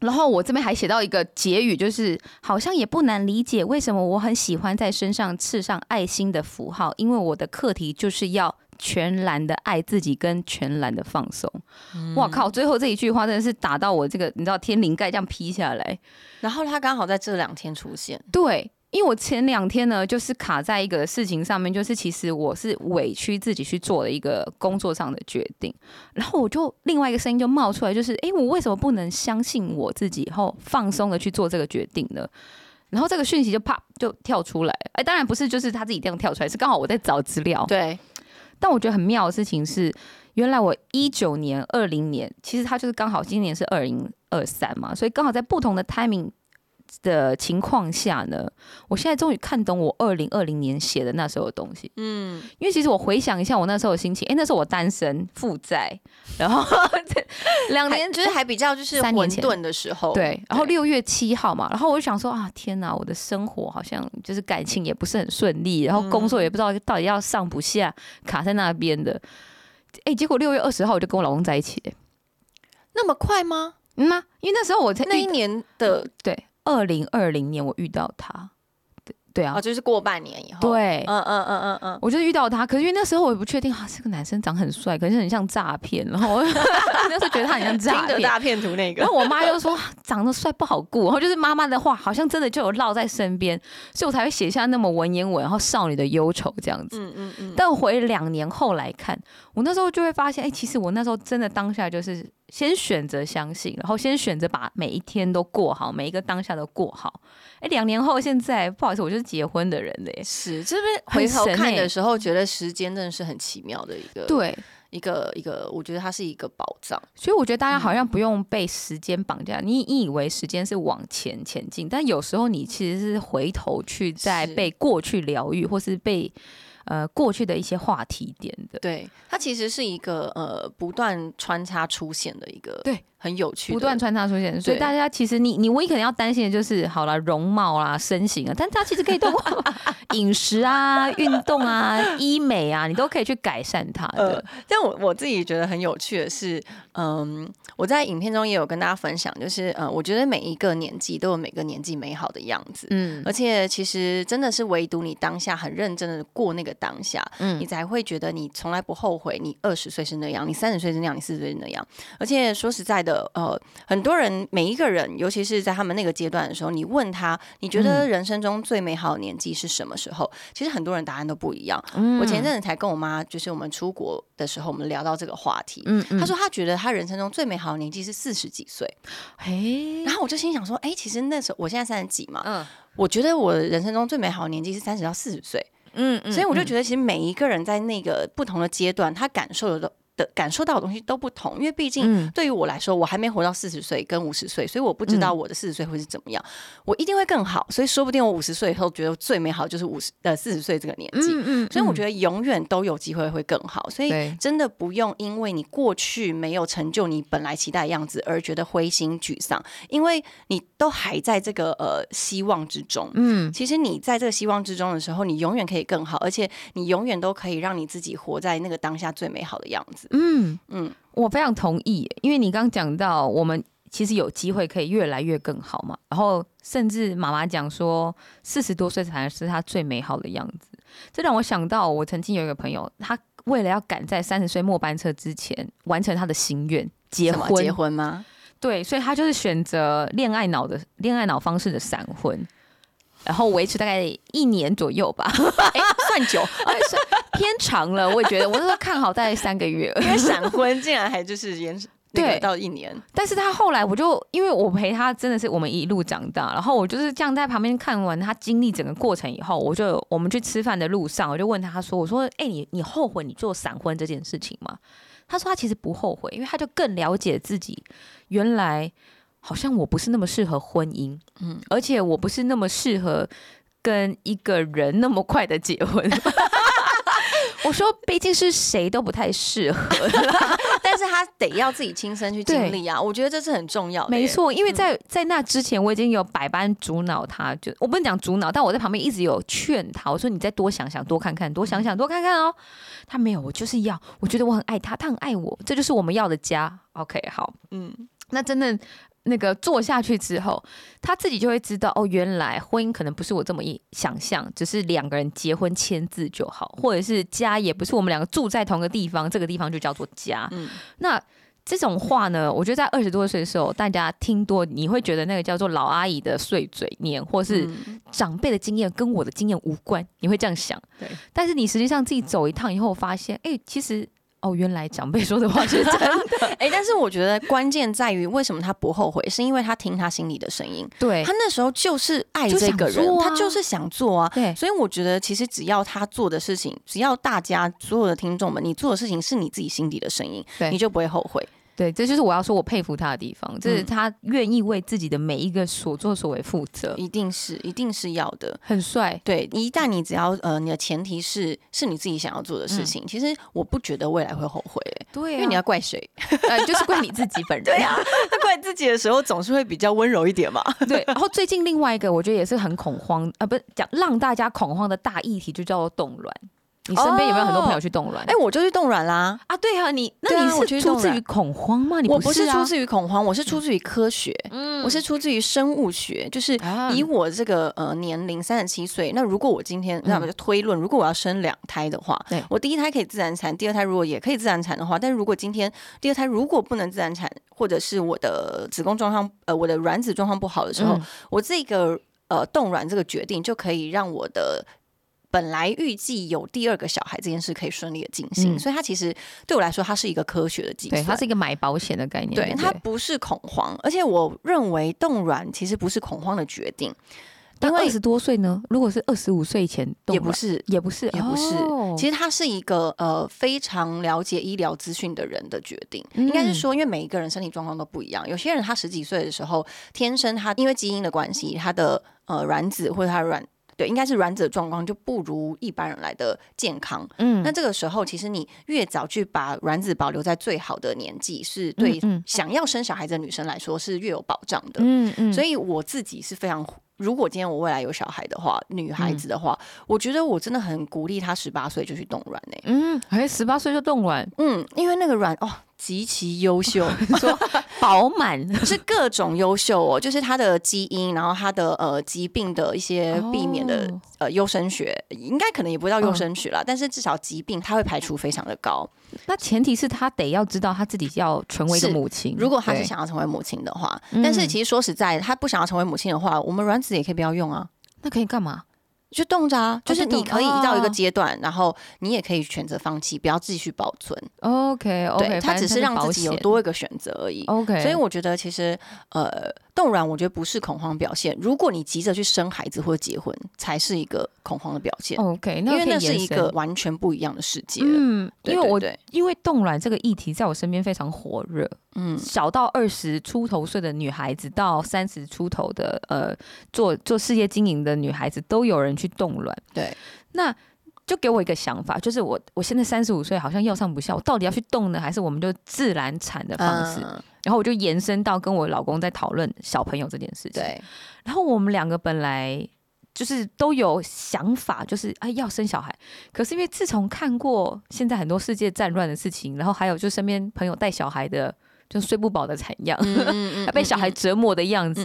然后我这边还写到一个结语，就是好像也不难理解为什么我很喜欢在身上刺上爱心的符号，因为我的课题就是要全然的爱自己跟全然的放松。哇靠！最后这一句话真的是打到我这个，你知道天灵盖这样劈下来。然后他刚好在这两天出现，对，因为我前两天呢，就是卡在一个事情上面，就是其实我是委屈自己去做了一个工作上的决定，然后我就另外一个声音就冒出来，就是诶，我为什么不能相信我自己，后放松的去做这个决定呢？然后这个讯息就啪就跳出来，哎，当然不是就是他自己这样跳出来，是刚好我在找资料。对，但我觉得很妙的事情是，原来我一九年、二零年，其实他就是刚好今年是二零二三嘛，所以刚好在不同的 timing 的情况下呢，我现在终于看懂我二零二零年写的那时候的东西。嗯，因为其实我回想一下我那时候的心情，诶，那时候我单身负债，然后这 两年还就是还比较就是三年前混沌的时候，对，然后六月七号嘛，然后我就想说啊，天哪，我的生活好像就是感情也不是很顺利，然后工作也不知道到底要上不下，卡在那边的。哎，结果六月二十号我就跟我老公在一起，那么快吗？嗯吗？因为那时候我才那一年的对二零二零年我遇到他，对对啊。哦，，就是过半年以后，，对。嗯嗯嗯嗯嗯，我就遇到他，可是因为那时候我也不确定啊，这个男生长很帅，可是很像诈骗，然后我 那时候觉得他很像诈 骗，听的大片图那个。然，后我妈又说长得帅不好过，然后就是妈妈的话好像真的就有绕在身边，所以我才会写下那么文言文，然后少女的忧愁这样子。嗯嗯嗯，但回两年后来看，我那时候就会发现，哎、其实我那时候真的当下就是先选择相信，然后先选择把每一天都过好，每一个当下都过好。哎、两年后现在不好意思，我就是结婚的人了耶。是这边回头看的时候，觉得时间真的是很奇妙的一个，，对，一个一个，我觉得它是一个宝藏，所以我觉得大家好像不用被时间绑架，你你以为时间是往前前进，但有时候你其实是回头去在被过去疗愈，或是被呃过去的一些话题点的，对，它其实是一个呃不断穿插出现的一个，对，很有趣，不断穿插出现。所以大家其实你你唯一可能要担心的就是，好了，容貌啦、身形啊，但它其实可以通过 饮食啊、运动啊、医美啊，你都可以去改善它的。呃，但我我自己觉得很有趣的是，嗯，我在影片中也有跟大家分享，就是呃，我觉得每一个年纪都有每个年纪美好的样子，嗯而且其实真的是唯独你当下很认真的过那个当下，嗯你才会觉得你从来不后悔，你二十岁是那样，你三十岁是那样，你四十岁是那样。而且说实在的，呃，很多人每一个人，尤其是在他们那个阶段的时候，你问他，你觉得人生中最美好的年纪是什么时候？其实很多人答案都不一样。嗯。我前阵子才跟我妈，就是我们出国的时候，我们聊到这个话题。嗯嗯。她说她觉得她人生中最美好的年纪是四十几岁，哎，然后我就心想说，哎、其实那时候我现在三十几嘛，嗯。我觉得我人生中最美好的年纪是三十到四十岁，嗯嗯所以我就觉得其实每一个人在那个不同的阶段，他感受的的感受到的东西都不同，因为毕竟嗯。对于我来说，我还没活到四十岁跟五十岁，所以我不知道我的四十岁会是怎么样，我一定会更好，所以说不定我五十岁以后觉得最美好就是五十呃四十岁这个年纪，嗯所以我觉得永远都有机会会更好，所以真的不用因为你过去没有成就你本来期待的样子而觉得灰心沮丧，因为你都还在这个呃希望之中。嗯。其实你在这个希望之中的时候，你永远可以更好，而且你永远都可以让你自己活在那个当下最美好的样子。嗯嗯，我非常同意，因为你刚刚讲到我们。其实有机会可以越来越更好嘛，然后甚至妈妈讲说，四十多岁才是她最美好的样子。这让我想到，我曾经有一个朋友，他为了要赶在三十岁末班车之前完成他的心愿，结婚，结婚吗？对，所以他就是选择恋爱脑的恋爱脑方式的闪婚，然后维持大概一年左右吧，哎、算久，偏长了，我也觉得，我那时候看好大概三个月，因为闪婚竟然还就是延那个对到一年。但是他后来我就因为我陪他真的是我们一路长大，然后我就是这样在旁边看完他经历整个过程以后，我就我们去吃饭的路上，我就问他说：“我说，哎、你你后悔你做闪婚这件事情吗？”他说他其实不后悔，因为他就更了解自己，原来好像我不是那么适合婚姻，嗯，而且我不是那么适合跟一个人那么快的结婚。我 我说毕竟是谁都不太适合，但是他得要自己亲身去经历啊，我觉得这是很重要的。没错，因为在在那之前，我已经有百般阻挠他，就我不能讲阻挠，但我在旁边一直有劝他，我说你再多想想，多看看，多想想，多看看哦。他没有，我就是要，我觉得我很爱他，他很爱我，这就是我们要的家。OK，好，嗯，那真的。那个做下去之后，他自己就会知道哦，原来婚姻可能不是我这么一想象，只是两个人结婚签字就好，或者是家也不是我们两个住在同个地方，这个地方就叫做家。嗯，那这种话呢，我觉得在二十多岁的时候，大家听多，你会觉得那个叫做老阿姨的碎嘴念，或是长辈的经验跟我的经验无关，你会这样想。对，但是你实际上自己走一趟以后，发现，哎，其实。哦，原来长辈说的话是真的。哎，但是我觉得关键在于，为什么他不后悔？是因为他听他心里的声音。对，他那时候就是爱这个人，他就是想做啊。对，所以我觉得，其实只要他做的事情，只要大家所有的听众们，你做的事情是你自己心底的声音，你就不会后悔。对，这就是我要说我佩服他的地方，就是他愿意为自己的每一个所作所为负责，一定是，一定是要的，很帅。对，一旦你只要呃，你的前提是是你自己想要做的事情，其实我不觉得未来会后悔。对，因为你要怪谁？呃，就是怪你自己本人。对啊，怪自己的时候总是会比较温柔一点嘛。对。然后最近另外一个我觉得也是很恐慌啊，不是讲让大家恐慌的大议题，就叫做冻卵。你身边有没有很多朋友去冻卵？哎，我就去冻卵啦！啊，对啊，你那你是出自于恐慌吗？你我不是出自于恐慌，我是出自于科学，嗯，我是出自于生物学，就是以我这个呃年龄三十七岁，那如果我今天那我就推论，如果我要生两胎的话，我第一胎可以自然产，第二胎如果也可以自然产的话，但是如果今天第二胎如果不能自然产，或者是我的子宫状况呃我的卵子状况不好的时候，我这个呃冻卵这个决定就可以让我的。本来预计有第二个小孩这件事可以顺利的进行，所以它其实对我来说，它是一个科学的计算，它是一个买保险的概念。对，它不是恐慌，而且我认为冻卵其实不是恐慌的决定。但二十多岁呢？如果是二十五岁前，也不是，也不是，也不是。其实他是一个呃非常了解医疗资讯的人的决定。应该是说，因为每一个人身体状况都不一样，有些人他十几岁的时候，天生他因为基因的关系，他的呃卵子或者他卵。对，应该是卵子的状况就不如一般人来的健康。嗯，那这个时候，其实你越早去把卵子保留在最好的年纪，是对想要生小孩的女生来说是越有保障的。嗯嗯，所以我自己是非常，如果今天我未来有小孩的话，女孩子的话，我觉得我真的很鼓励她十八岁就去冻卵呢。嗯，哎，十八岁就冻卵，嗯，因为那个卵哦。极其优秀，说饱满。是各种优秀哦，就是他的基因，然后他的呃疾病的一些避免的呃优生学，应该可能也不叫优生学了，但是至少疾病他会排除非常的高。那前提是他得要知道他自己要成为一个母亲，如果他是想要成为母亲的话，但是其实说实在，他不想要成为母亲的话，我们卵子也可以不要用啊，那可以干嘛？去冻着啊，就是你可以到一个阶段，然后你也可以选择放弃，不要继续保存。OK，OK，对，它只是让自己有多一个选择而已。OK，所以我觉得其实呃。冻卵，我觉得不是恐慌表现。如果你急着去生孩子或者结婚，才是一个恐慌的表现。OK，因为那是一个完全不一样的世界。嗯，因为我因为冻卵这个议题在我身边非常火热。嗯，小到二十出头岁的女孩子，到三十出头的呃做做事业经营的女孩子，都有人去冻卵。对，那就给我一个想法，就是我我现在三十五岁，好像要上不下，我到底要去冻呢，还是我们就自然产的方式？然后我就延伸到跟我老公在讨论小朋友这件事情。对，然后我们两个本来就是都有想法，就是哎要生小孩。可是因为自从看过现在很多世界战乱的事情，然后还有就身边朋友带小孩的，就睡不饱的惨样，要被小孩折磨的样子，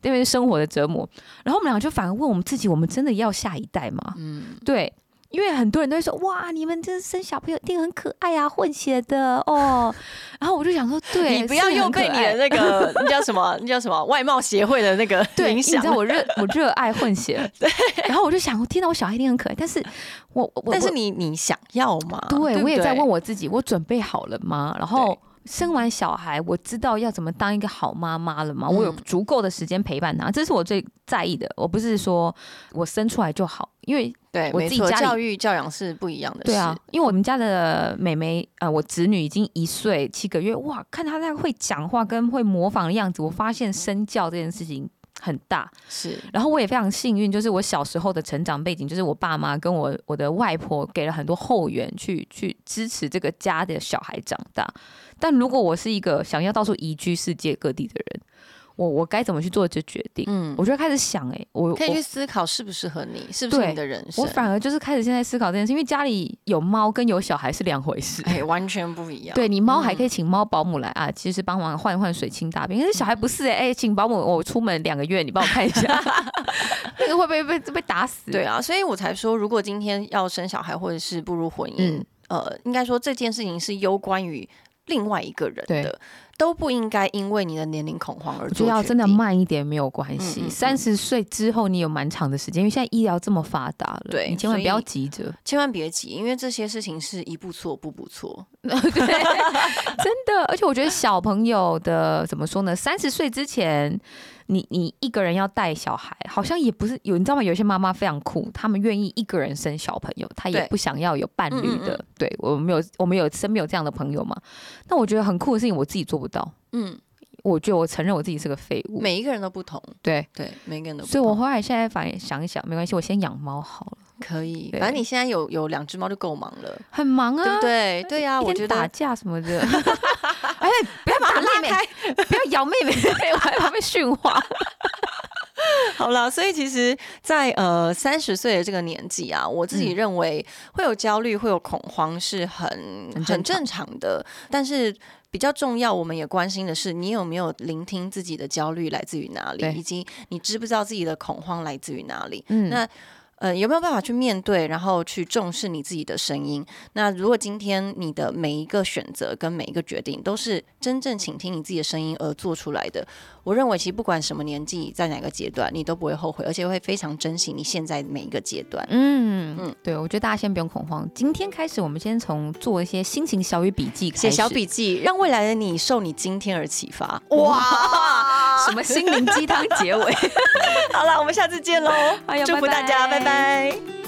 因为生活的折磨。然后我们两个就反而问我们自己：我们真的要下一代吗？嗯，对。因为很多人都会说哇，你们这生小朋友一定很可爱啊，混血的哦。然后我就想说，对你不要又被你的那个那叫什么那叫什么外貌协会的那个 影响。你知道我热我热爱混血，对。然后我就想，我听到我小孩一定很可爱，但是我但是你你想要吗？对我也在问我自己，我准备好了吗？然后生完小孩，我知道要怎么当一个好妈妈了吗？我有足够的时间陪伴他，这是我最在意的。我不是说我生出来就好，因为。对，我自己家教育教养是不一样的。对啊，因为我们家的妹妹，呃，我侄女已经一岁七个月，哇，看她那会讲话跟会模仿的样子，我发现身教这件事情很大。是，然后我也非常幸运，就是我小时候的成长背景，就是我爸妈跟我我的外婆给了很多后援去去支持这个家的小孩长大。但如果我是一个想要到处移居世界各地的人，我我该怎么去做这决定？嗯，我就开始想、欸，哎，我可以去思考适不适合你，是不是对你的人生我？反而就是开始现在思考这件事，因为家里有猫跟有小孩是两回事。哎，完全不一样。对你猫还可以嗯请猫保姆来啊，其实帮忙换一换水清大便。可是小孩不是哎、哎、请保姆，我出门两个月，你帮我看一下，那个会不会被被打死？对啊，所以我才说，如果今天要生小孩或者是步入婚姻，嗯呃，应该说这件事情是攸关于另外一个人的，都不应该因为你的年龄恐慌而做得要真的。慢一点没有关嗯系嗯。三十岁之后，你有蛮长的时间，因为现在医疗这么发达了，对你千万不要急着。千万别急，因为这些事情是一步错步步错。对，真的，而且我觉得小朋友的怎么说呢？三十岁之前，你你一个人要带小孩，好像也不是有，你知道吗？有些妈妈非常酷，她们愿意一个人生小朋友，她也不想要有伴侣的。对我们有我们有身边有这样的朋友嘛？那我觉得很酷的事情，我自己做不到。嗯，我觉得我承认我自己是个废物。每一个人都不同，对，对，每个人都不同。所以我后来现在反而想一想，没关系，我先养猫好了，可以，反正你现在有有两只猫就够忙了，很忙啊，对不对？对呀、一天我觉得打架什么的，哎，不要打妹妹，不要咬妹妹，我害怕被驯化。好了，所以其实在，呃三十岁的这个年纪啊，我自己嗯认为会有焦虑、会有恐慌是很很正常的，但是。比较重要，我们也关心的是，你有没有聆听自己的焦虑来自于哪里，以及你知不知道自己的恐慌来自于哪里？嗯那呃，有没有办法去面对，然后去重视你自己的声音？那如果今天你的每一个选择跟每一个决定都是真正倾听你自己的声音而做出来的，我认为其实不管什么年纪，在哪个阶段，你都不会后悔，而且会非常珍惜你现在每一个阶段。嗯嗯嗯，对，我觉得大家先不用恐慌。今天开始，我们先从做一些心情小语笔记开始，写小笔记，让未来的你受你今天而启发。哇，什么心灵鸡汤结尾？好了，我们下次见喽！祝福大家，拜拜拜拜